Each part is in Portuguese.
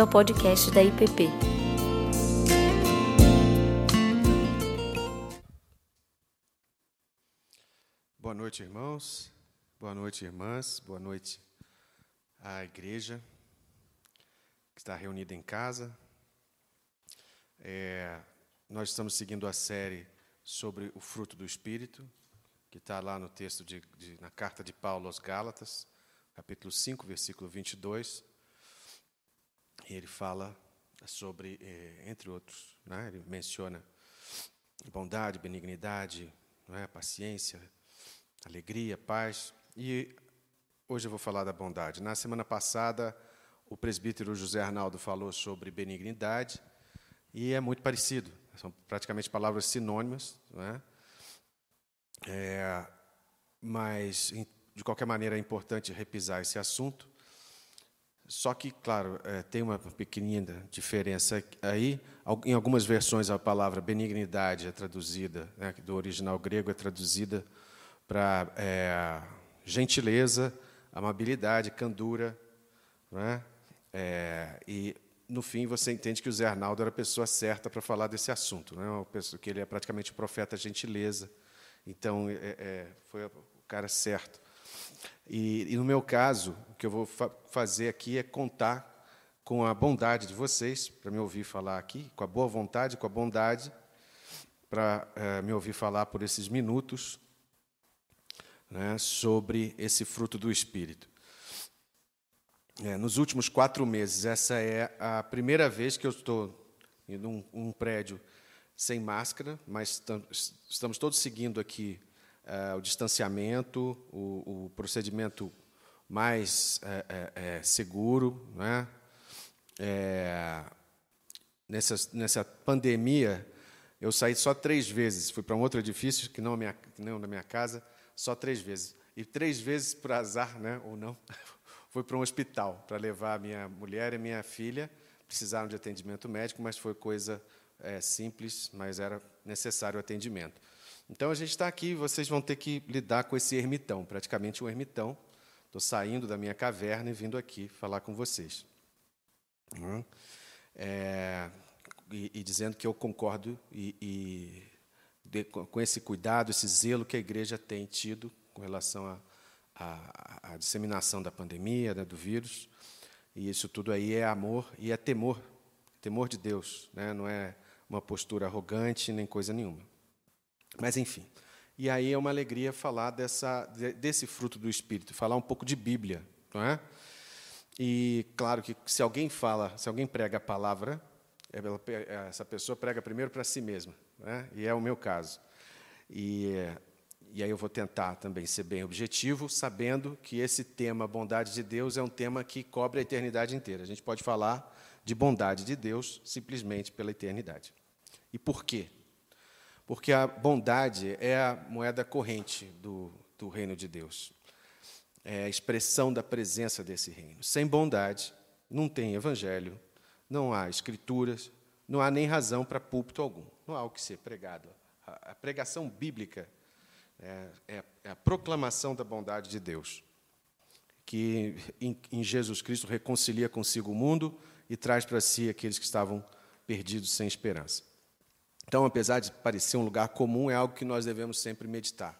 bem-vindo ao podcast da IPP. Boa noite, irmãos. Boa noite, irmãs. Boa noite à igreja que está reunida em casa. É, nós estamos seguindo a série sobre o fruto do Espírito, que está lá no texto de, de, na carta de Paulo aos Gálatas, capítulo 5, versículo 22. Ele fala sobre, é, entre outros, né, ele menciona bondade, benignidade, é, paciência, alegria, paz. E hoje eu vou falar da bondade. Na semana passada, o presbítero José Arnaldo falou sobre benignidade e é muito parecido. São praticamente palavras sinônimas, né? É, mas de qualquer maneira é importante repisar esse assunto. Só que, claro, é, tem uma pequenina diferença aí. Em algumas versões a palavra benignidade é traduzida, né, do original grego é traduzida para é, gentileza, amabilidade, candura, né? É, e no fim você entende que o Zé Arnaldo era a pessoa certa para falar desse assunto, né? Que ele é praticamente o profeta gentileza, então é, é, foi o cara certo. E, e, no meu caso, o que eu vou fa fazer aqui é contar com a bondade de vocês para me ouvir falar aqui, com a boa vontade, com a bondade para é, me ouvir falar por esses minutos né, sobre esse fruto do Espírito. É, nos últimos quatro meses, essa é a primeira vez que eu estou em um, um prédio sem máscara, mas estamos todos seguindo aqui uh, o distanciamento, o, o procedimento mais é, é, seguro. Né? nessa, nessa pandemia, eu saí só três vezes. Fui para um outro edifício, que não, minha, não na minha casa, só três vezes. E três vezes, por azar, né, ou não, fui para um hospital para levar minha mulher e minha filha. Precisaram de atendimento médico, mas foi coisa é, simples, mas era necessário o atendimento. Então a gente está aqui, vocês vão ter que lidar com esse ermitão, praticamente um ermitão. Estou saindo da minha caverna e vindo aqui falar com vocês. Hum. É, e, e, dizendo que eu concordo e, e de, com esse cuidado, esse zelo que a igreja tem tido com relação à disseminação da pandemia, né, do vírus. E isso tudo aí é amor e é temor, temor de Deus, né? não é uma postura arrogante nem coisa nenhuma. Mas, enfim. E aí é uma alegria falar dessa, desse fruto do Espírito, falar um pouco de Bíblia. Não é? E, claro, que se alguém fala, se alguém prega a palavra, essa pessoa prega primeiro para si mesma né? e é o meu caso. E, e aí eu vou tentar também ser bem objetivo, sabendo que esse tema, bondade de Deus, é um tema que cobre a eternidade inteira. A gente pode falar de bondade de Deus simplesmente pela eternidade. E por quê? Porque a bondade é a moeda corrente do, do reino de Deus. É a expressão da presença desse reino. Sem bondade, não tem evangelho, não há escrituras, não há nem razão para púlpito algum. Não há o que ser pregado. A, pregação bíblica é, é, é, a proclamação da bondade de Deus, que em, em Jesus Cristo reconcilia consigo o mundo e traz para si aqueles que estavam perdidos sem esperança. Então, apesar de parecer um lugar comum, é algo que nós devemos sempre meditar.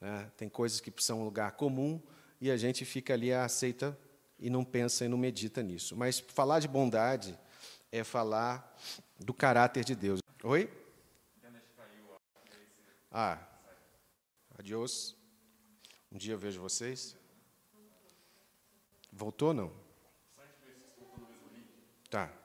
Né? Tem coisas que são um lugar comum e a gente fica ali, aceita e não pensa e não medita nisso. Mas falar de bondade é falar do caráter de Deus. Oi? Ah, adiós. Um dia eu vejo vocês. Voltou não? Tá.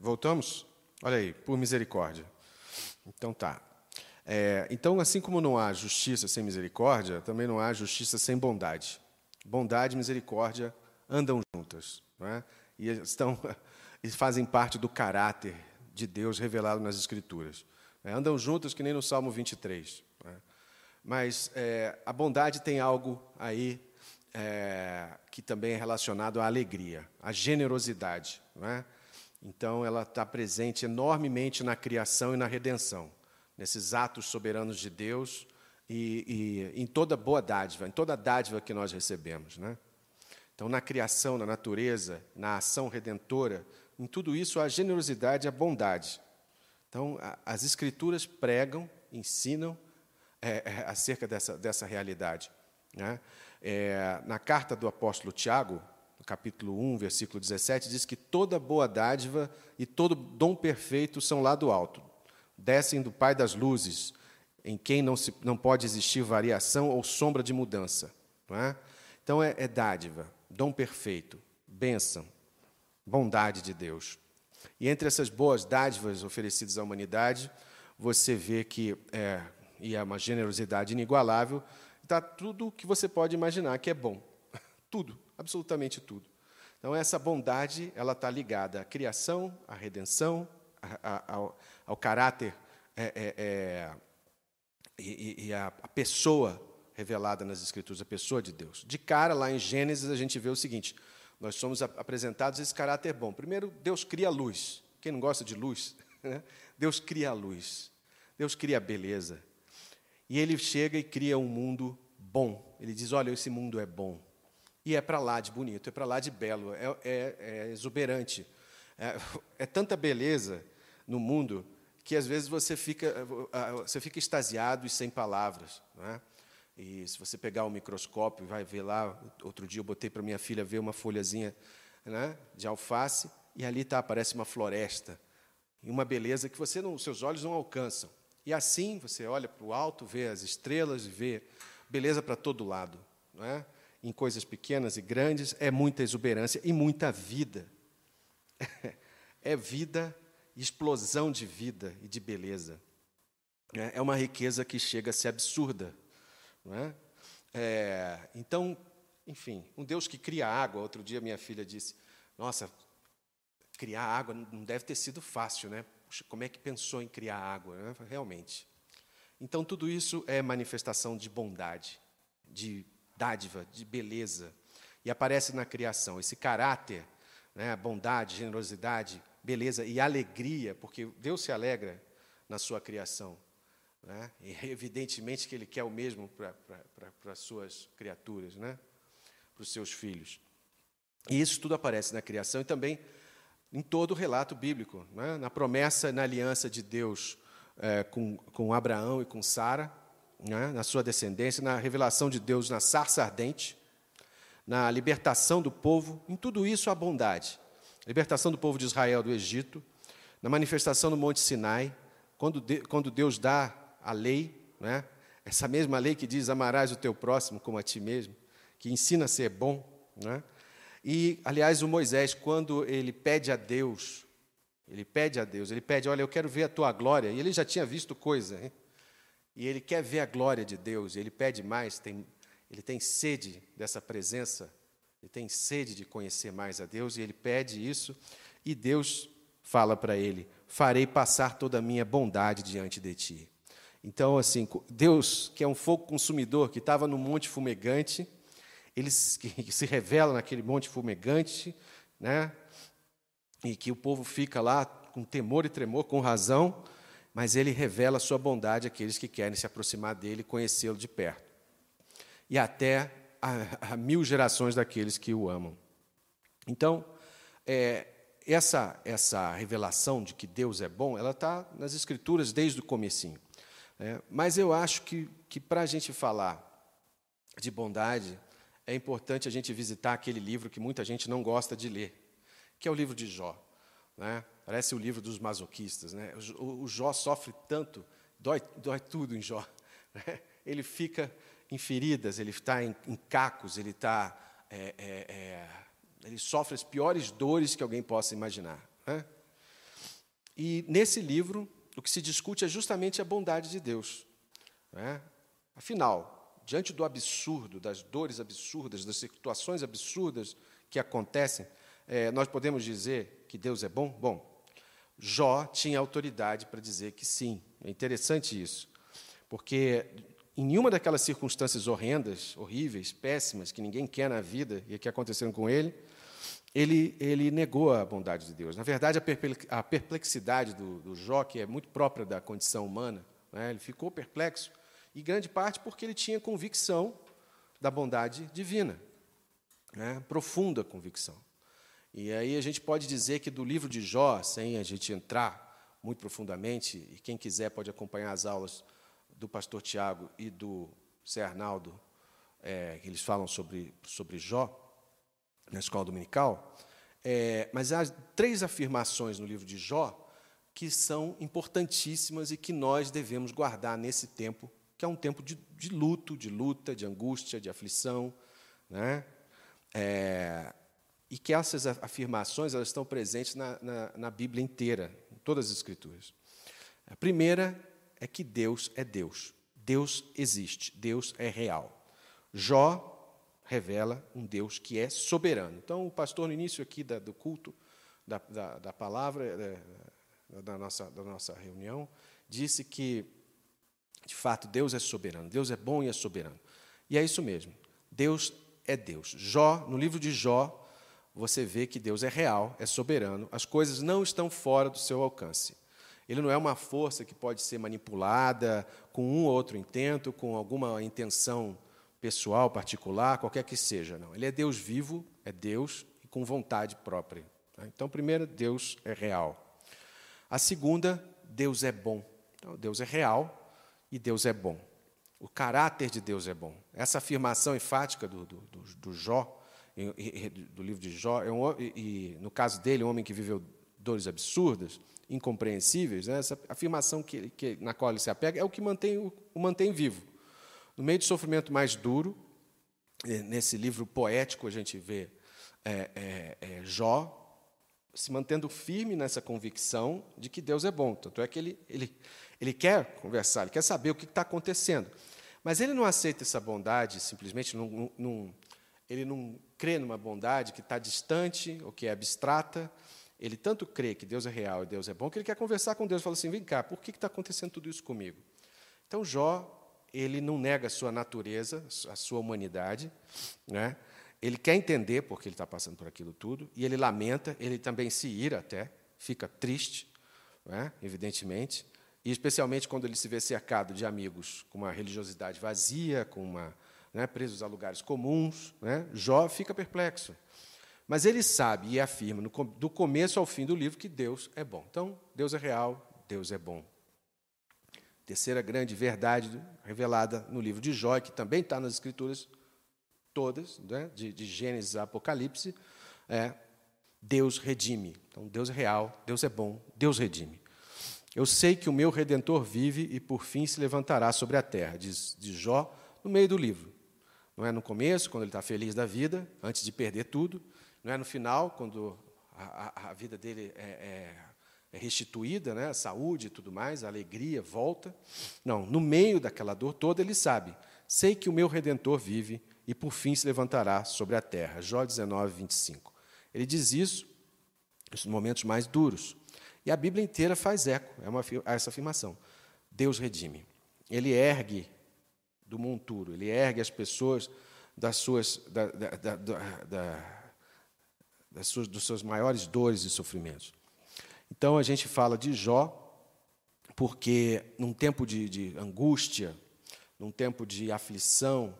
Voltamos? Olha aí, por misericórdia. Então tá. É, então, assim como não há justiça sem misericórdia, também não há justiça sem bondade. Bondade e misericórdia andam juntas, é? e estão e fazem parte do caráter de Deus revelado nas Escrituras. É? Andam juntas que nem no Salmo 23. É? Mas é, a bondade tem algo aí é, que também é relacionado à alegria, à generosidade. Não é? Então, ela está presente enormemente na criação e na redenção, nesses atos soberanos de Deus e, e em toda boa dádiva, em toda dádiva que nós recebemos. Né? Então, na criação, na natureza, na ação redentora, em tudo isso há generosidade e a bondade. Então, as Escrituras pregam, ensinam é, é, acerca dessa, dessa realidade. Né? É, na carta do apóstolo Tiago, capítulo 1, versículo 17, diz que toda boa dádiva e todo dom perfeito são lá do alto, descem do Pai das luzes, em quem não, se, não pode existir variação ou sombra de mudança. É? Então, é, é dádiva, dom perfeito, bênção, bondade de Deus. E entre essas boas dádivas oferecidas à humanidade, você vê que é, e é uma generosidade inigualável, está tudo o que você pode imaginar que é bom. Tudo, absolutamente tudo. Então, essa bondade ela está ligada à criação, à redenção, a, a, ao, ao, caráter é, é, é, e, e a pessoa revelada nas Escrituras, a pessoa de Deus. De cara, lá em Gênesis, a gente vê o seguinte: nós somos apresentados esse caráter bom. Primeiro, Deus cria a luz. Quem não gosta de luz? Né? Deus cria a luz. Deus cria a beleza. E ele chega e cria um mundo bom. Ele diz: Olha, esse mundo é bom. E é para lá de bonito, é para lá de belo, é, é, é exuberante. É, é, tanta beleza no mundo que às vezes você fica, você fica extasiado e sem palavras. Não é? E se você pegar o microscópio, vai ver lá. Outro dia eu botei para minha filha ver uma folhazinha né, de alface e ali tá aparece uma floresta e uma beleza que você não, seus olhos não alcançam. E assim você olha para o alto, vê as estrelas, vê beleza para todo lado. Não é? Em coisas pequenas e grandes, é muita exuberância e muita vida. É vida, explosão de vida e de beleza. É, é uma riqueza que chega a ser absurda. É? É, então, enfim, um Deus que cria água. Outro dia minha filha disse: Nossa, criar água não deve ter sido fácil, né? como é que pensou em criar água? Né? Realmente. Então, tudo isso é manifestação de bondade, de dádiva, de beleza. E aparece na criação esse caráter, né, bondade, generosidade, beleza e alegria, porque Deus se alegra na sua criação. Né? E evidentemente que Ele quer o mesmo para as suas criaturas, né? para os seus filhos. E isso tudo aparece na criação e também em todo o relato bíblico, né? na promessa, na aliança de Deus é, com, com Abraão e com Sara, né? na sua descendência, na revelação de Deus na sarça ardente, na libertação do povo, em tudo isso a bondade. Libertação do povo de Israel do Egito, na manifestação no Monte Sinai, quando, de, quando Deus dá a lei, né? essa mesma lei que diz amarás o teu próximo como a ti mesmo, que ensina a ser bom, né? E, aliás, o Moisés, quando ele pede a Deus, ele pede a Deus, ele pede, olha, eu quero ver a tua glória, e ele já tinha visto coisa, hein? E ele quer ver a glória de Deus, ele pede mais, tem, ele tem sede dessa presença, ele tem sede de conhecer mais a Deus, e ele pede isso, e Deus fala para ele: farei passar toda a minha bondade diante de ti. Então, assim, Deus, que é um fogo consumidor, que estava no monte fumegante, ele se revela naquele monte fumegante, né? e que o povo fica lá com temor e tremor, com razão, mas ele revela a sua bondade àqueles que querem se aproximar dele e conhecê-lo de perto. E até a, a, mil gerações daqueles que o amam. Então, é, essa, essa revelação de que Deus é bom, ela está nas Escrituras desde o comecinho. Né? Mas eu acho que, que para a gente falar de bondade, é importante a gente visitar aquele livro que muita gente não gosta de ler, que é o livro de Jó. Né? Parece o livro dos masoquistas. Né? O, o Jó sofre tanto, dói, dói tudo em Jó. Né? Ele fica em feridas, ele está em, em cacos, ele está. É, é, é, ele sofre as piores dores que alguém possa imaginar. Né? E nesse livro, o que se discute é justamente a bondade de Deus. Né? Afinal, diante do absurdo, das dores absurdas, das situações absurdas que acontecem, é, nós podemos dizer que Deus é bom? Bom, Jó tinha autoridade para dizer que sim. É interessante isso, porque em nenhuma daquelas circunstâncias horrendas, horríveis, péssimas, que ninguém quer na vida e que aconteceram com ele, ele, ele negou a bondade de Deus. Na verdade, a perplexidade do, do Jó, que é muito própria da condição humana, né, ele ficou perplexo, e grande parte porque ele tinha convicção da bondade divina, né, profunda convicção. E aí a gente pode dizer que do livro de Jó, sem a gente entrar muito profundamente, e quem quiser pode acompanhar as aulas do pastor Tiago e do Zé Arnaldo, é, que eles falam sobre, sobre Jó, na escola dominical, é, mas há três afirmações no livro de Jó que são importantíssimas e que nós devemos guardar nesse tempo, que é um tempo de, de luto, de luta, de angústia, de aflição, né? É, e que essas afirmações elas estão presentes na, na, na Bíblia inteira, em todas as Escrituras. A primeira é que Deus é Deus. Deus existe, Deus é real. Jó revela um Deus que é soberano. Então, o pastor, no início aqui da, do culto, da, da, da palavra, da, da, nossa, da nossa reunião, disse que, de fato, Deus é soberano. Deus é bom e é soberano. E é isso mesmo. Deus é Deus. Jó, no livro de Jó, você vê que Deus é real, é soberano, as coisas não estão fora do seu alcance. Ele não é uma força que pode ser manipulada com um ou outro intento, com alguma intenção pessoal, particular, qualquer que seja. Não. Ele é Deus vivo, é Deus e com vontade própria. Então, primeiro, Deus é real. A segunda, Deus é bom. Então, Deus é real e Deus é bom. O caráter de Deus é bom. Essa afirmação enfática do, do, do Jó, do livro de Jó, é um, e, no caso dele, um homem que viveu dores absurdas, incompreensíveis, né? essa afirmação que, que, na qual ele se apega é o que mantém, o, o mantém vivo. No meio do sofrimento mais duro, nesse livro poético a gente vê é, é, é, Jó se mantendo firme nessa convicção de que Deus é bom. Tanto é que ele, ele, ele quer conversar, ele quer saber o que está acontecendo. Mas ele não aceita essa bondade, simplesmente não, não, ele não crê numa bondade que está distante ou que é abstrata. Ele tanto crê que Deus é real e Deus é bom, que ele quer conversar com Deus. Fala assim: vem cá, por que está acontecendo tudo isso comigo? Então, Jó ele não nega a sua natureza, a sua humanidade, né? ele quer entender porque ele está passando por aquilo tudo, e ele lamenta, ele também se ira até, fica triste, né? evidentemente, e especialmente quando ele se vê cercado de amigos com uma religiosidade vazia, com uma, né, presos a lugares comuns, né? Jó fica perplexo. Mas ele sabe e afirma, do começo ao fim do livro, que Deus é bom. Então, Deus é real, Deus é bom. Terceira grande verdade revelada no livro de Jó, que também está nas Escrituras todas, né, de, de Gênesis a Apocalipse, é Deus redime. Então, Deus é real, Deus é bom, Deus redime. Eu sei que o meu redentor vive e por fim se levantará sobre a terra, diz, diz Jó no meio do livro. Não é no começo, quando ele está feliz da vida, antes de perder tudo. Não é no final, quando a, a, vida dele é, é é restituída, né? a saúde e tudo mais, a alegria volta. Não, no meio daquela dor toda, ele sabe: sei que o meu redentor vive e por fim se levantará sobre a terra. Jó 19, 25. Ele diz isso nos momentos mais duros. E a Bíblia inteira faz eco é a essa afirmação. Deus redime. Ele ergue do monturo, ele ergue as pessoas das suas, da, da, da, das suas, dos seus maiores dores e sofrimentos. Então a gente fala de Jó, porque num tempo de, de angústia, num tempo de aflição,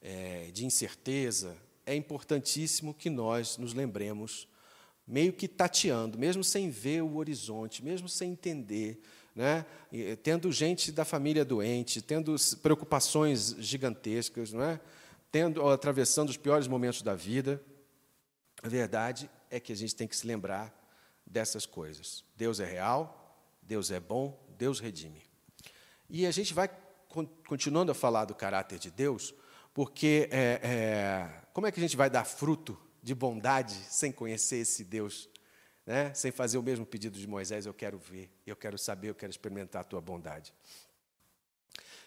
é, de incerteza, é importantíssimo que nós nos lembremos, meio que tateando, mesmo sem ver o horizonte, mesmo sem entender, né? tendo gente da família doente, tendo preocupações gigantescas, não é? tendo atravessando os piores momentos da vida, a verdade é que a gente tem que se lembrar dessas coisas. Deus é real, Deus é bom, Deus redime. E a gente vai continuando a falar do caráter de Deus, porque é, é, como é que a gente vai dar fruto de bondade sem conhecer esse Deus? Né? Sem fazer o mesmo pedido de Moisés, eu quero ver, eu quero saber, eu quero experimentar a tua bondade.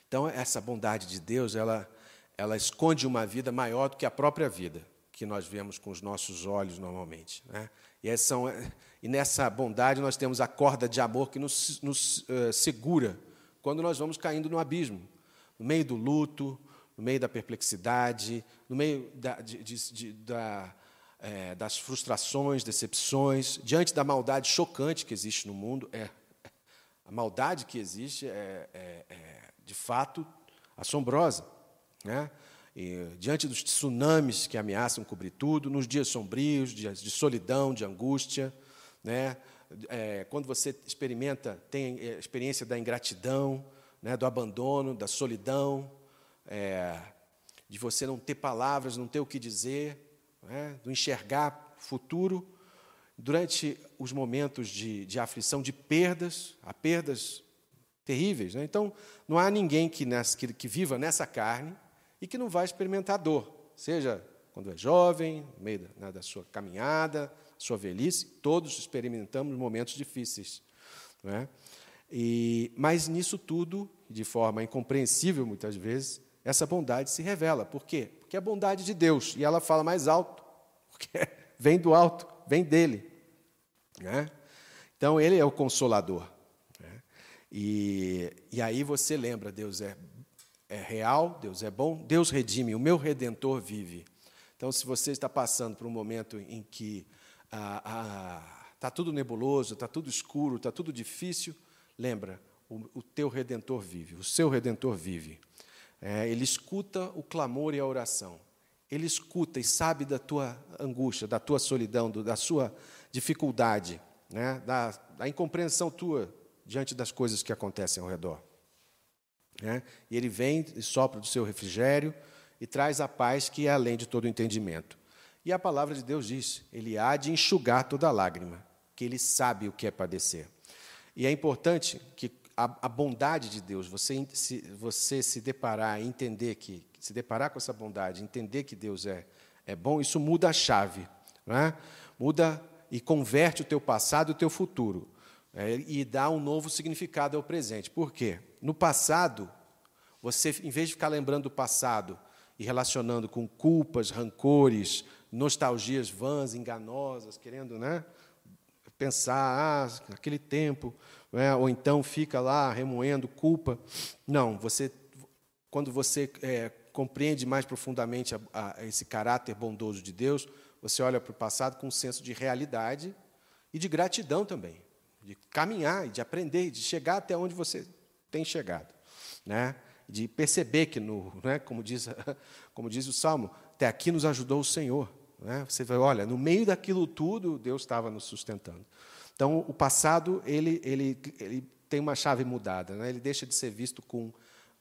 Então, essa bondade de Deus, ela, ela esconde uma vida maior do que a própria vida que nós vemos com os nossos olhos normalmente. Né? E, e nessa bondade nós temos a corda de amor que nos, nos uh, segura quando nós vamos caindo no abismo. no meio do luto, no meio da perplexidade, no meio da, de, de, de, da, é, das frustrações, decepções, diante da maldade chocante que existe no mundo. É, a maldade que existe é, é, é de fato assombrosa. Né? E, diante dos tsunamis que ameaçam cobrir tudo, nos dias sombrios, dias de solidão, de angústia, né? É, quando você experimenta, tem a experiência da ingratidão, né? do abandono, da solidão, é, de você não ter palavras, não ter o que dizer, né? do enxergar futuro, durante os momentos de, de aflição, de perdas, há perdas terríveis. Né? Então, não há ninguém que, nessa, que, que viva nessa carne e que não vai experimentar dor, seja quando é jovem, no meio da, né, da sua caminhada, sua velhice, todos experimentamos momentos difíceis. Não é? E, mas nisso tudo, de forma incompreensível muitas vezes, essa bondade se revela. Por quê? Porque é a bondade de Deus, e ela fala mais alto, porque vem do alto, vem dele. Né? Então, ele é o consolador. Né? E, e aí você lembra, Deus é é real, Deus é bom, Deus redime, o meu redentor vive. Então, se você está passando por um momento em que está ah, ah, tudo nebuloso, está tudo escuro, está tudo difícil, lembra, o, o, teu redentor vive, o seu redentor vive. É, ele escuta o clamor e a oração. Ele escuta e sabe da tua angústia, da tua solidão, do, da sua dificuldade, né, da, da incompreensão tua diante das coisas que acontecem ao redor. Né? E ele vem e sopra do seu refrigério e traz a paz que é além de todo entendimento. E a palavra de Deus diz: Ele há de enxugar toda lágrima, que Ele sabe o que é padecer. E é importante que a, a bondade de Deus, você se, você se deparar entender que, se deparar com essa bondade, entender que Deus é, é bom, isso muda a chave. É? Muda e converte o teu passado e o teu futuro. É, e dá um novo significado ao presente. Por quê? No passado, você, em vez de ficar lembrando do passado e relacionando com culpas, rancores, nostalgias vãs, enganosas, querendo né, pensar, ah, aquele tempo, né, ou então fica lá remoendo culpa. Não, você, quando você é, compreende mais profundamente a, a, esse caráter bondoso de Deus, você olha para o passado com um senso de realidade e de gratidão também, de caminhar, de aprender, de chegar até onde você tem chegado, né? De perceber que no, né, como diz, como diz o Salmo, até aqui nos ajudou o Senhor, né? Você vê, olha, no meio daquilo tudo Deus estava nos sustentando. Então, o passado ele ele ele tem uma chave mudada, né? Ele deixa de ser visto com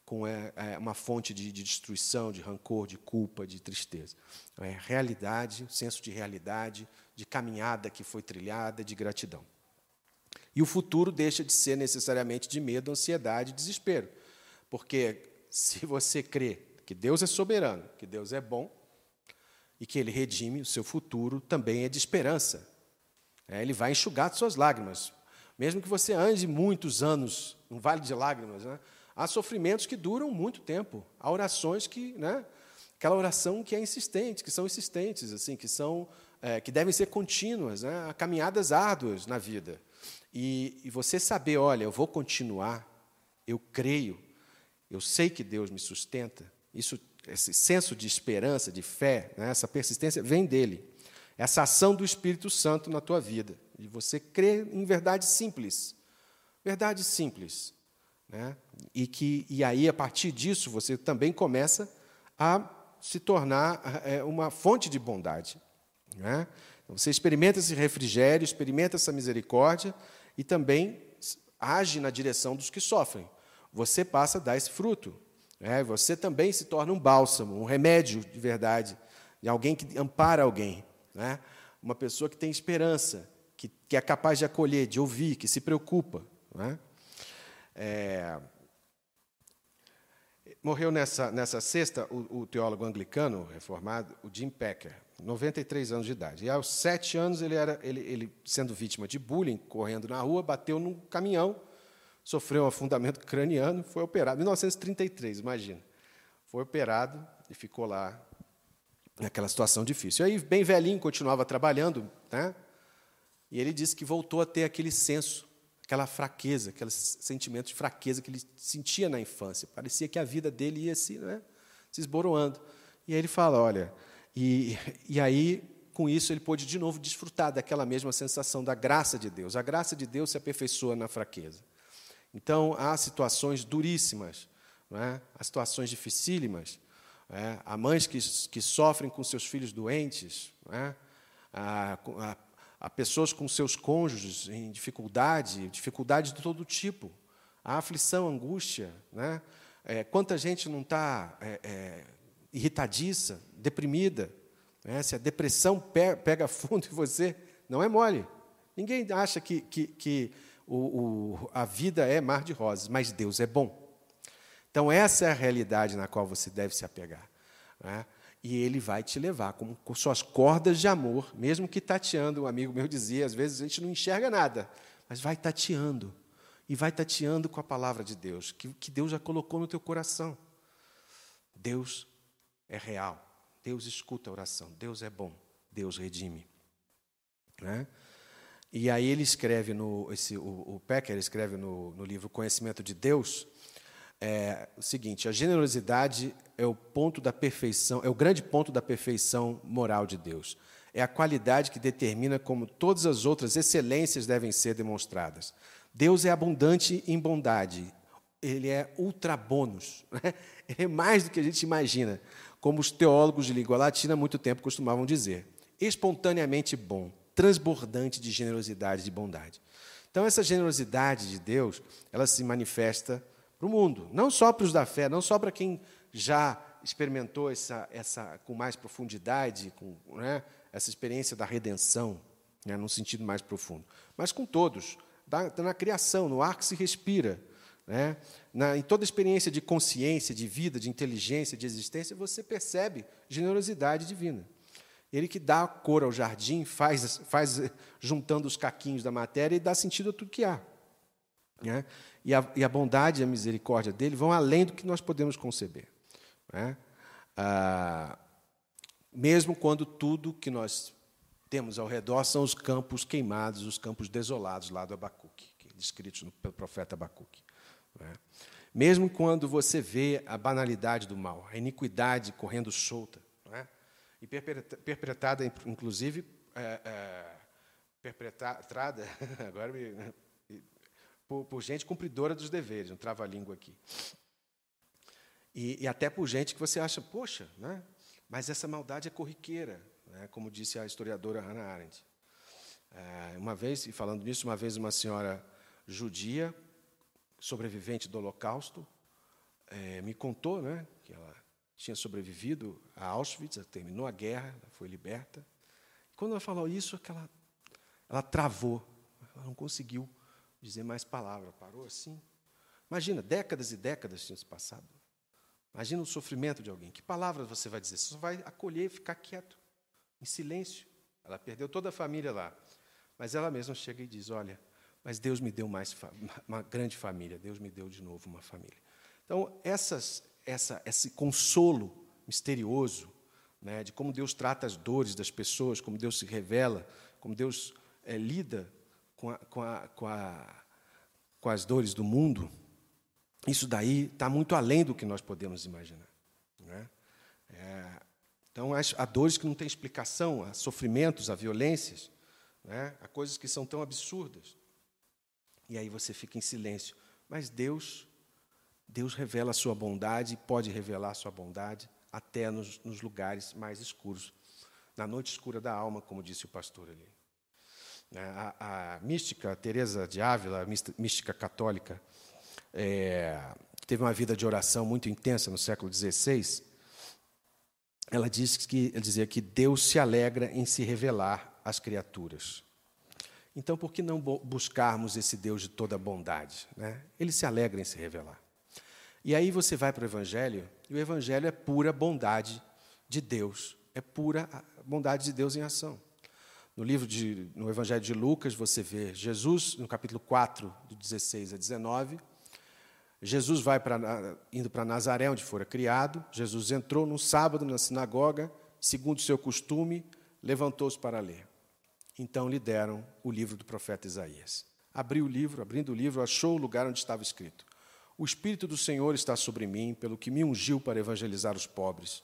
com é, é, uma fonte de, de, destruição, de rancor, de culpa, de tristeza. É realidade, senso de realidade, de caminhada que foi trilhada, de gratidão. E o futuro deixa de ser necessariamente de medo, ansiedade desespero. Porque se você crê que Deus é soberano, que Deus é bom e que Ele redime, o seu futuro também é de esperança. É, ele vai enxugar suas lágrimas. Mesmo que você ande muitos anos num vale de lágrimas, né, há sofrimentos que duram muito tempo. Há orações que. Né, aquela oração que é insistente, que são insistentes, assim, que, são, é, que devem ser contínuas, né, há caminhadas árduas na vida. E, e você saber, olha, eu vou continuar, eu creio, eu sei que Deus me sustenta, isso, esse senso de esperança, de fé, né, essa persistência vem dele. Essa ação do Espírito Santo na tua vida. E você crê em verdade simples. Verdade simples. Né? E, que, e aí, a partir disso, você também começa a se tornar é, uma fonte de bondade. Né? Então, você experimenta esse refrigério, experimenta essa misericórdia, e também age na direção dos que sofrem. Você passa a dar esse fruto. Né? Você também se torna um bálsamo, um remédio de verdade, de alguém que ampara alguém. Né? Uma pessoa que tem esperança, que, que é capaz de acolher, de ouvir, que se preocupa. Né? É... Morreu nessa, nessa sexta o, o teólogo anglicano reformado, o Jim Packer. 93 anos de idade. E aos sete anos, ele, era, ele, ele, sendo vítima de bullying, correndo na rua, bateu num caminhão, sofreu um afundamento craniano, foi operado. 1933, imagina. Foi operado e ficou lá naquela situação difícil. Aí, bem velhinho, continuava trabalhando, né? e ele disse que voltou a ter aquele senso aquela fraqueza, aquele sentimento de fraqueza que ele sentia na infância. Parecia que a vida dele ia se, né, se esboroando. E aí ele fala: olha, e, e aí, com isso, ele pôde de novo desfrutar daquela mesma sensação da graça de Deus. A graça de Deus se aperfeiçoa na fraqueza. Então, há situações duríssimas, não é? há situações dificílimas. É? Há mães que, que sofrem com seus filhos doentes, é? há, há, há pessoas com seus cônjuges em dificuldade, dificuldade de todo tipo. Há aflição, angústia. Né? É, quanta gente não está é, é, irritadiça, deprimida? Né? Se a depressão pega fundo em você, não é mole. Ninguém acha que, que, que o, o, a vida é mar de rosas, mas Deus é bom. Então, essa é a realidade na qual você deve se apegar. Né? E ele vai te levar com, suas cordas de amor, mesmo que tateando. Um amigo meu dizia: às vezes a gente não enxerga nada, mas vai tateando. E vai tateando com a palavra de Deus, que, que Deus já colocou no teu coração. Deus é real. Deus escuta a oração. Deus é bom. Deus redime. Né? E aí ele escreve no esse, o, o Pecker escreve no, no livro Conhecimento de Deus é, o seguinte: a generosidade é o ponto da perfeição, é o grande ponto da perfeição moral de Deus. É a qualidade que determina como todas as outras excelências devem ser demonstradas. Deus é abundante em bondade. Ele é ultra bônus. Né? É mais do que a gente imagina, como os teólogos de língua latina há muito tempo costumavam dizer. Espontaneamente bom transbordante de generosidade e de bondade. Então, essa generosidade de Deus, ela se manifesta para o mundo, não só para os da fé, não só para quem já experimentou essa, essa com mais profundidade, com né, essa experiência da redenção, né, num sentido mais profundo, mas com todos, da, na criação, no ar que se respira, né, na, em toda experiência de consciência, de vida, de inteligência, de existência, você percebe generosidade divina. Ele que dá cor ao jardim, faz, faz juntando os caquinhos da matéria e dá sentido a tudo que há. Né? E, a, e, a, bondade e a misericórdia dele vão além do que nós podemos conceber. Né? Ah, mesmo quando tudo que nós temos ao redor são os campos queimados, os campos desolados lá do Abacuque, é descritos pelo profeta Abacuque. Né? Mesmo quando você vê a banalidade do mal, a iniquidade correndo solta, e perpetrada, inclusive, é, é, perpetrada, agora me, por, por, gente cumpridora dos deveres, um trava-língua aqui. E, e, até por gente que você acha, poxa, né? mas essa maldade é corriqueira, né? como disse a historiadora Hannah Arendt. É, uma vez, e falando nisso, uma vez uma senhora judia, sobrevivente do Holocausto, é, me contou né, que ela tinha sobrevivido a Auschwitz, terminou a guerra, foi liberta. Quando ela falou isso, ela, ela travou, ela não conseguiu dizer mais palavra, parou assim. Imagina, décadas e décadas tinham se passado. Imagina o sofrimento de alguém. Que palavras você vai dizer? Você só vai acolher ficar quieto, em silêncio. Ela perdeu toda a família lá. Mas ela mesma chega e diz: Olha, mas Deus me deu mais uma grande família. Deus me deu de novo uma família. Então, essas, essa, esse consolo misterioso né, de como Deus trata as dores das pessoas, como Deus se revela, como Deus é, lida com, a, com, a, com, a, com as dores do mundo, isso daí está muito além do que nós podemos imaginar. Né? É, então, há dores que não têm explicação, há sofrimentos, há violências, né? há coisas que são tão absurdas. E aí você fica em silêncio. Mas Deus Deus revela a sua bondade, pode revelar a sua bondade até nos, nos, lugares mais escuros, na noite escura da alma, como disse o pastor ali. É, a, a mística Teresa de Ávila, mística católica, é, teve uma vida de oração muito intensa no século XVI. Ela disse que, ela dizia que Deus se alegra em se revelar às criaturas. Então, por que não buscarmos esse Deus de toda bondade? Né? Ele se alegra em se revelar. E aí você vai para o Evangelho, e o Evangelho é pura bondade de Deus, é pura bondade de Deus em ação. No livro de, no Evangelho de Lucas, você vê Jesus, no capítulo 4, do 16 a 19. Jesus vai para, indo para Nazaré, onde fora criado. Jesus entrou num sábado na sinagoga, segundo seu costume, levantou-se para ler. Então lhe deram o livro do profeta Isaías. Abriu o livro, abrindo o livro, achou o lugar onde estava escrito: O Espírito do Senhor está sobre mim, pelo que me ungiu para evangelizar os pobres.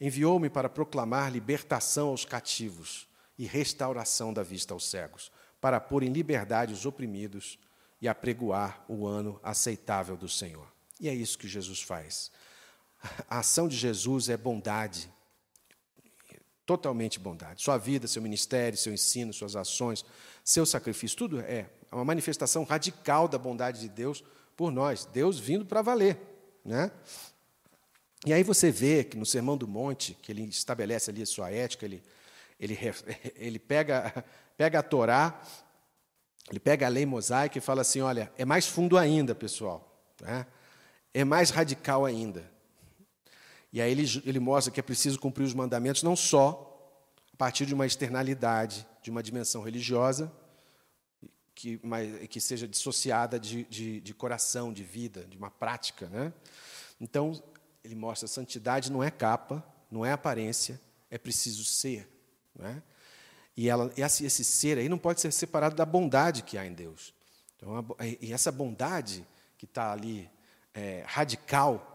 Enviou-me para proclamar libertação aos cativos e restauração da vista aos cegos, para pôr em liberdade os oprimidos e apregoar o ano aceitável do Senhor. E é isso que Jesus faz. A ação de Jesus é bondade, totalmente bondade. Sua vida, seu ministério, seu ensino, suas ações, seu sacrifício, tudo é uma manifestação radical da bondade de Deus por nós. Deus vindo para valer, né? E aí você vê que no Sermão do Monte, que ele estabelece ali a sua ética, ele, ele, ele pega, pega a Torá, ele pega a lei mosaica e fala assim: olha, é mais fundo ainda, pessoal, né? é mais radical ainda. E aí ele, ele mostra que é preciso cumprir os mandamentos não só a partir de uma externalidade, de uma dimensão religiosa, que, mas, que seja dissociada de, de, de coração, de vida, de uma prática. Né? Então, ele mostra santidade não é capa, não é aparência, é preciso ser. Né? E ela, esse, esse ser aí não pode ser separado da bondade que há em Deus. Então, e essa bondade que está ali é, radical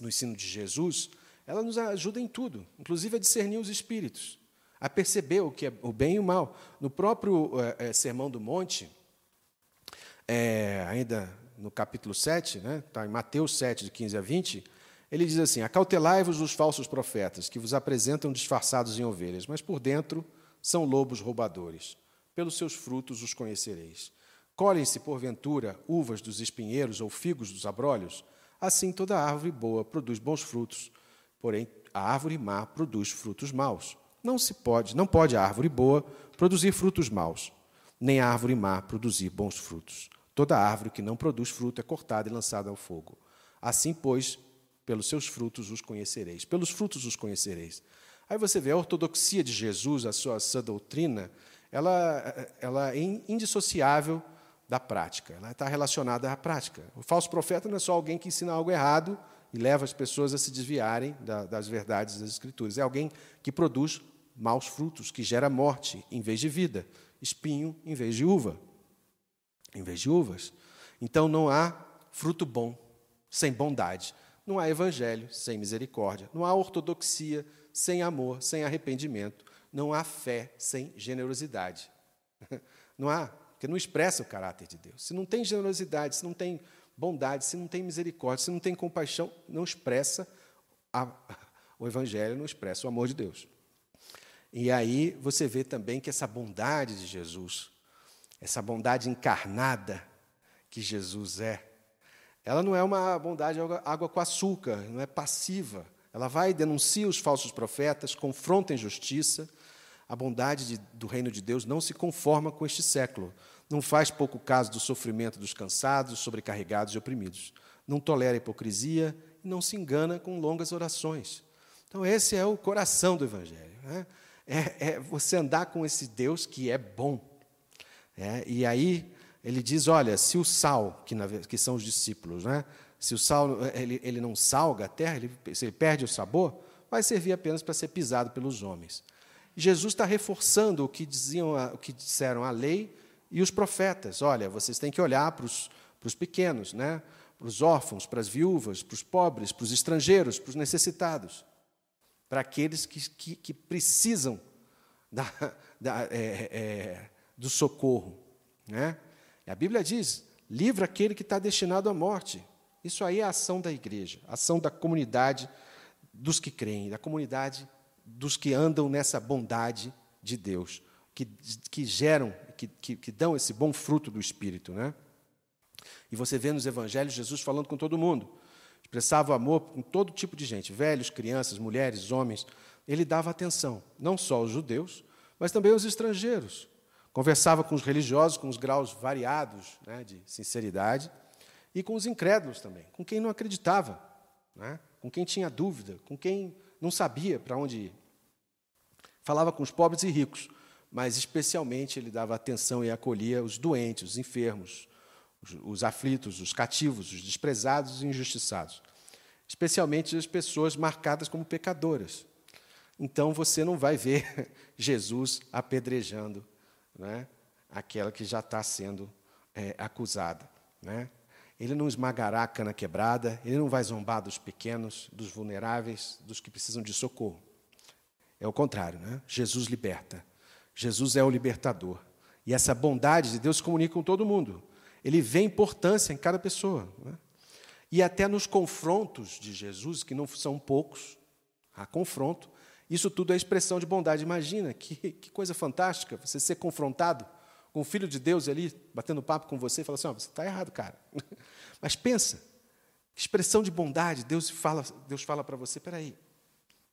no ensino de Jesus, ela nos ajuda em tudo, inclusive a discernir os espíritos, a perceber o que é o bem e o mal. No próprio é, é, Sermão do Monte, é, ainda no capítulo 7, né, tá em Mateus 7, de 15 a 20, ele diz assim: Acautelai-vos dos falsos profetas, que vos apresentam disfarçados em ovelhas, mas por dentro são lobos roubadores. Pelos seus frutos os conhecereis. Colhem-se, porventura, uvas dos espinheiros ou figos dos abrolhos? Assim toda árvore boa produz bons frutos, porém a árvore má produz frutos maus. Não se pode, não pode a árvore boa produzir frutos maus, nem a árvore má produzir bons frutos. Toda árvore que não produz fruto é cortada e lançada ao fogo. Assim, pois, pelos seus frutos os conhecereis. Pelos frutos os conhecereis. Aí você vê a ortodoxia de Jesus, a sua sã doutrina, ela, ela é indissociável da prática, ela está relacionada à prática. O falso profeta não é só alguém que ensina algo errado e leva as pessoas a se desviarem das verdades das Escrituras, é alguém que produz maus frutos, que gera morte em vez de vida, espinho em vez de uva, em vez de uvas. Então não há fruto bom sem bondade. Não há evangelho sem misericórdia. Não há ortodoxia sem amor, sem arrependimento. Não há fé sem generosidade. Não há, porque não expressa o caráter de Deus. Se não tem generosidade, se não tem bondade, se não tem misericórdia, se não tem compaixão, não expressa a, o evangelho, não expressa o amor de Deus. E aí você vê também que essa bondade de Jesus, essa bondade encarnada que Jesus é, ela não é uma bondade água com açúcar, não é passiva. Ela vai denuncia os falsos profetas, confronta a injustiça. A bondade de, do reino de Deus não se conforma com este século. Não faz pouco caso do sofrimento dos cansados, sobrecarregados e oprimidos. Não tolera hipocrisia e não se engana com longas orações. Então, esse é o coração do Evangelho. Né? É, é, você andar com esse Deus que é bom. É, e aí, ele diz: olha, se o sal, que, na, que são os discípulos, né, se o sal ele, ele não salga a terra, ele, se ele perde o sabor, vai servir apenas para ser pisado pelos homens. Jesus está reforçando o que diziam, o que disseram a lei e os profetas. Olha, vocês têm que olhar para os, pequenos, né? para os órfãos, para as viúvas, para os pobres, para os estrangeiros, para os necessitados, para aqueles que, que, que precisam da, da, é, é, do socorro. Né? A Bíblia diz: livra aquele que está destinado à morte. Isso aí é a ação da igreja, a ação da comunidade dos que creem, da comunidade dos que andam nessa bondade de Deus, que, que geram, que, que, que dão esse bom fruto do Espírito. Né? E você vê nos evangelhos Jesus falando com todo mundo. Expressava amor com todo tipo de gente, velhos, crianças, mulheres, homens. Ele dava atenção, não só aos judeus, mas também aos estrangeiros. Conversava com os religiosos com os graus variados né, de sinceridade e com os incrédulos também, com quem não acreditava, né, com quem tinha dúvida, com quem não sabia para onde ir. Falava com os pobres e ricos, mas especialmente ele dava atenção e acolhia os doentes, os enfermos, os, os aflitos, os cativos, os desprezados e injustiçados, especialmente as pessoas marcadas como pecadoras. Então você não vai ver Jesus apedrejando né, aquela que já está sendo é, acusada. Né? Ele não esmagará a cana quebrada, ele não vai zombar dos pequenos, dos vulneráveis, dos que precisam de socorro. É o contrário, né? Jesus liberta. Jesus é o libertador. E essa bondade de Deus se comunica com todo mundo. Ele vê importância em cada pessoa. Né? E até nos confrontos de Jesus, que não são poucos, há confronto, isso tudo é expressão de bondade. Imagina que, que coisa fantástica você ser confrontado com o Filho de Deus ali, batendo papo com você, e falar assim: oh, você está errado, cara. Mas pensa, que expressão de bondade, Deus fala, Deus fala para você: peraí,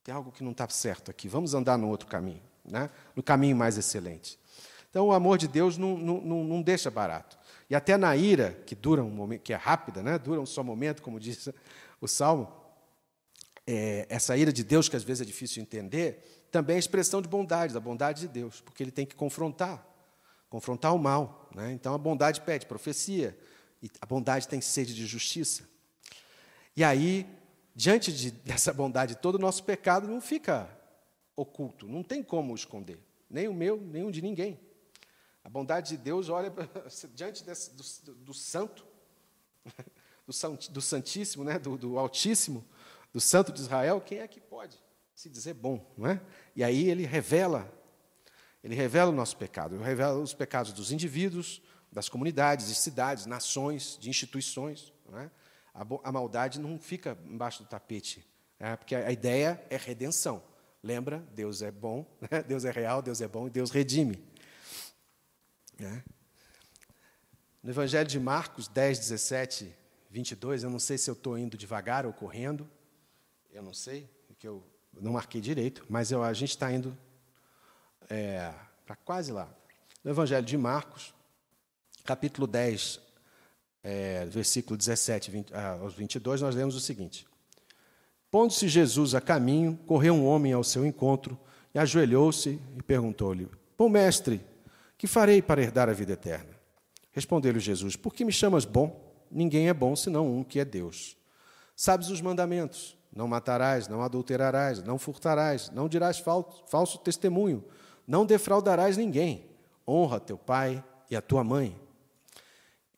tem algo que não está certo aqui, vamos andar no outro caminho, né? no caminho mais excelente. Então, o amor de Deus não, não, não deixa barato. E até na ira, que dura um momento, que é rápida, né? dura um só momento, como diz o Salmo, é, essa ira de Deus, que às vezes é difícil entender, também é expressão de bondade, da bondade de Deus, porque ele tem que confrontar, confrontar o mal. Né? Então a bondade pede profecia, e a bondade tem sede de justiça. E aí, diante de, dessa bondade todo o nosso pecado não fica oculto, não tem como esconder, nem o meu, nem o de ninguém. A bondade de Deus olha diante desse, do, do, santo, do, do santíssimo, né? do, do altíssimo, do santo de Israel, quem é que pode se dizer bom? Não é? E aí ele revela, ele revela o nosso pecado, ele revela os pecados dos indivíduos, das comunidades, de cidades, nações, de instituições. Não é? a, a, maldade não fica embaixo do tapete, é? porque a, a ideia é redenção. Lembra? Deus é bom, né? Deus é real, Deus é bom e Deus redime. Né? No Evangelho de Marcos 10, 17, 22, eu não sei se eu estou indo devagar ou correndo, eu não sei, porque eu não marquei direito, mas eu, a gente está indo é, para quase lá. No Evangelho de Marcos, capítulo 10, é, versículo 17 20, aos 22, nós lemos o seguinte: Pondo-se Jesus a caminho, correu um homem ao seu encontro e ajoelhou-se e perguntou-lhe: Bom mestre, que farei para herdar a vida eterna? Respondeu-lhe Jesus: Por que me chamas bom? Ninguém é bom senão um que é Deus. Sabes os mandamentos: Não matarás, não adulterarás, não furtarás, não dirás falso testemunho, não defraudarás ninguém. Honra teu pai e a tua mãe.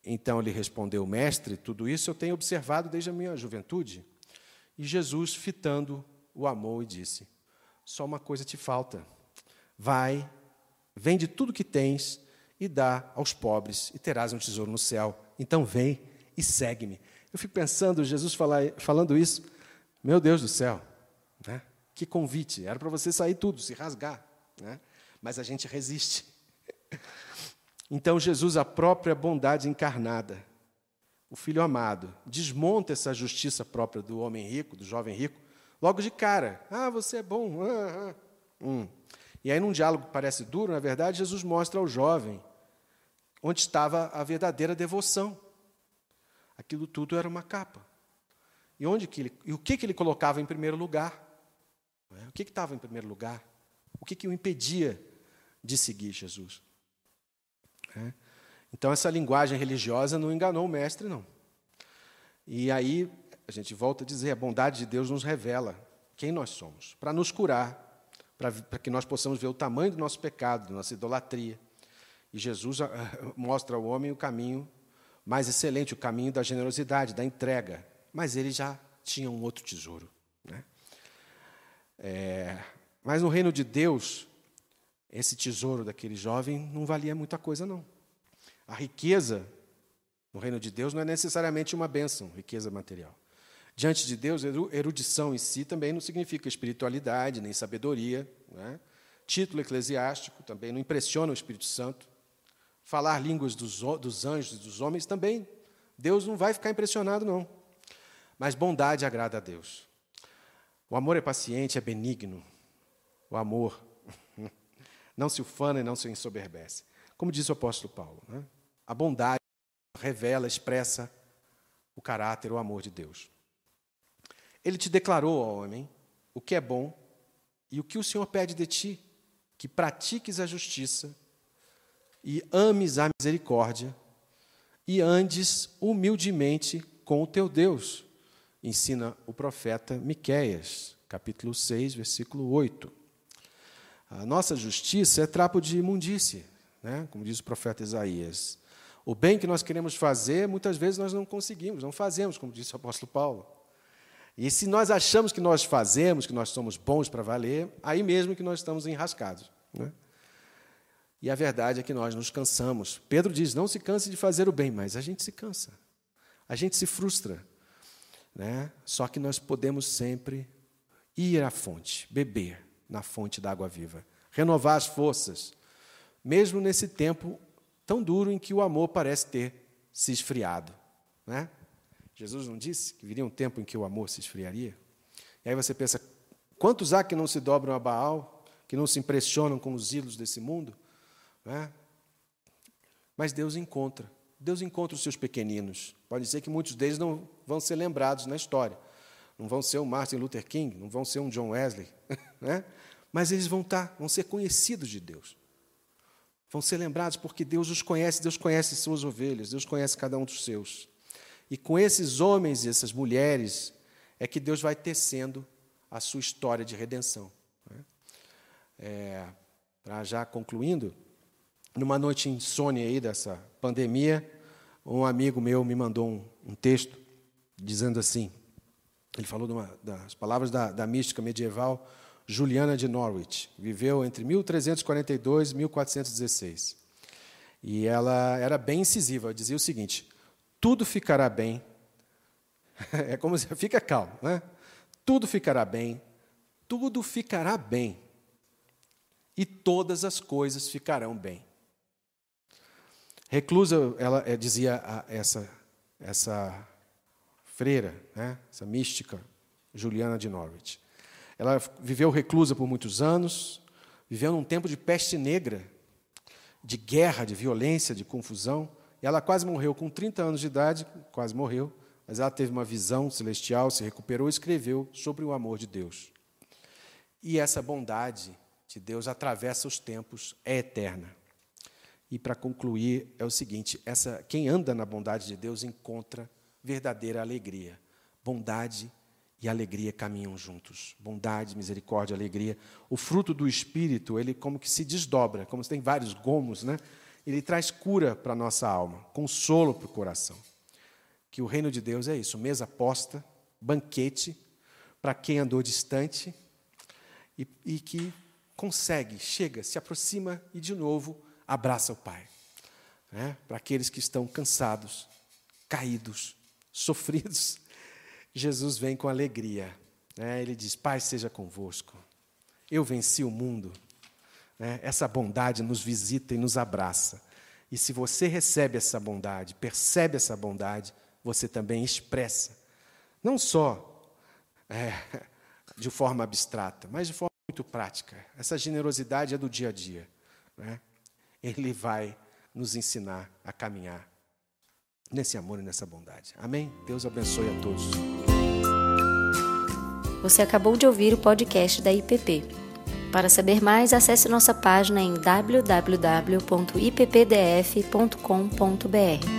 Então lhe respondeu: Mestre, tudo isso eu tenho observado desde a minha juventude. E Jesus, fitando, o amou e disse: Só uma coisa te falta. Vai, Vende tudo que tens e dá aos pobres, e terás um tesouro no céu. Então vem e segue-me. Eu fico pensando, Jesus falando isso, meu Deus do céu, né? que convite, era para você sair tudo, se rasgar, né? mas a gente resiste. Então Jesus, a própria bondade encarnada, o Filho amado, desmonta essa justiça própria do homem rico, do jovem rico, logo de cara. Ah, você é bom. Ah, ah. Hum. E aí, num diálogo que parece duro, na verdade, Jesus mostra ao jovem onde estava a verdadeira devoção. Aquilo tudo era uma capa. E, onde que ele, e o que, que ele colocava em primeiro lugar? É? O que, que estava em primeiro lugar? O que, que o impedia de seguir Jesus? É? Então, essa linguagem religiosa não enganou o mestre, não. E aí, a gente volta a dizer: a bondade de Deus nos revela quem nós somos, para nos curar para que nós possamos ver o tamanho do nosso pecado, da nossa idolatria. E Jesus ah, mostra ao homem o caminho mais excelente, o caminho da generosidade, da entrega. Mas ele já tinha um outro tesouro. Né? É, mas no reino de Deus, esse tesouro daquele jovem não valia muita coisa, não. A riqueza no reino de Deus não é necessariamente uma bênção, riqueza material. Diante de Deus, erudição em si também não significa espiritualidade, nem sabedoria. Né? Título eclesiástico também não impressiona o Espírito Santo. Falar línguas dos, dos anjos e dos homens também, Deus não vai ficar impressionado, não. Mas bondade agrada a Deus. O amor é paciente, é benigno. O amor não se ufana e não se ensoberbece. Como diz o apóstolo Paulo, né? a bondade revela, expressa o caráter, o amor de Deus. Ele te declarou, ó homem, o que é bom e o que o Senhor pede de ti, que pratiques a justiça e ames a misericórdia e andes humildemente com o teu Deus. Ensina o profeta Miqueias, capítulo 6, versículo 8. A nossa justiça é trapo de imundície, né? como diz o profeta Isaías. O bem que nós queremos fazer, muitas vezes nós não conseguimos, não fazemos, como disse o apóstolo Paulo. E se nós achamos que nós fazemos, que nós somos bons para valer, aí mesmo que nós estamos enrascados. Né? E a verdade é que nós nos cansamos. Pedro diz: não se canse de fazer o bem, mas a gente se cansa, a gente se frustra. Né? Só que nós podemos sempre ir à fonte, beber na fonte da água viva, renovar as forças, mesmo nesse tempo tão duro em que o amor parece ter se esfriado. Né? Jesus não disse que viria um tempo em que o amor se esfriaria? E aí você pensa: quantos há que não se dobram a Baal, que não se impressionam com os ídolos desse mundo? Né? Mas Deus encontra. Deus encontra os seus pequeninos. Pode ser que muitos deles não vão ser lembrados na história. Não vão ser um Martin Luther King, não vão ser um John Wesley, né? mas eles vão estar, vão ser conhecidos de Deus. Vão ser lembrados porque Deus os conhece, Deus conhece suas ovelhas, Deus conhece cada um dos seus. E com esses homens e essas mulheres é que Deus vai tecendo a sua história de redenção. Né? É, já concluindo, numa noite insônia aí dessa pandemia, um amigo meu me mandou um, um texto dizendo assim: ele falou uma, das palavras da, da mística medieval Juliana de Norwich, viveu entre 1342 e 1416. E ela era bem incisiva, dizia o seguinte: tudo ficará bem. É como se fica calmo, né? Tudo ficará bem, tudo ficará bem. E todas as coisas ficarão bem. Reclusa, ela é, dizia a, essa, essa freira, né, essa mística, Juliana de Norwich. Ela viveu reclusa por muitos anos, viveu num tempo de peste negra, de guerra, de violência, de confusão. E ela quase morreu com 30 anos de idade, quase morreu, mas ela teve uma visão celestial, se recuperou e escreveu sobre o amor de Deus. E essa bondade de Deus atravessa os tempos, é eterna. E para concluir, é o seguinte: essa, quem anda na bondade de Deus encontra verdadeira alegria. Bondade e alegria caminham juntos. Bondade, misericórdia, alegria. O fruto do Espírito, ele como que se desdobra, como se tem vários gomos, né? Ele traz cura para a nossa alma, consolo para o coração. Que o reino de Deus é isso: mesa posta, banquete para quem andou distante e, e que consegue, chega, se aproxima e de novo abraça o Pai. Né? Para aqueles que estão cansados, caídos, sofridos, Jesus vem com alegria. Né? Ele diz: Pai, seja convosco. Eu venci o mundo. Né? Essa bondade nos visita e nos abraça. E se você recebe essa bondade, percebe essa bondade, você também expressa. Não só é, de forma abstrata, mas de forma muito prática. Essa generosidade é do dia a dia. Né? Ele vai nos ensinar a caminhar nesse amor e nessa bondade. Amém? Deus abençoe a todos. Você acabou de ouvir o podcast da IPP. Para saber mais, acesse nossa página em www.ippdf.com.br.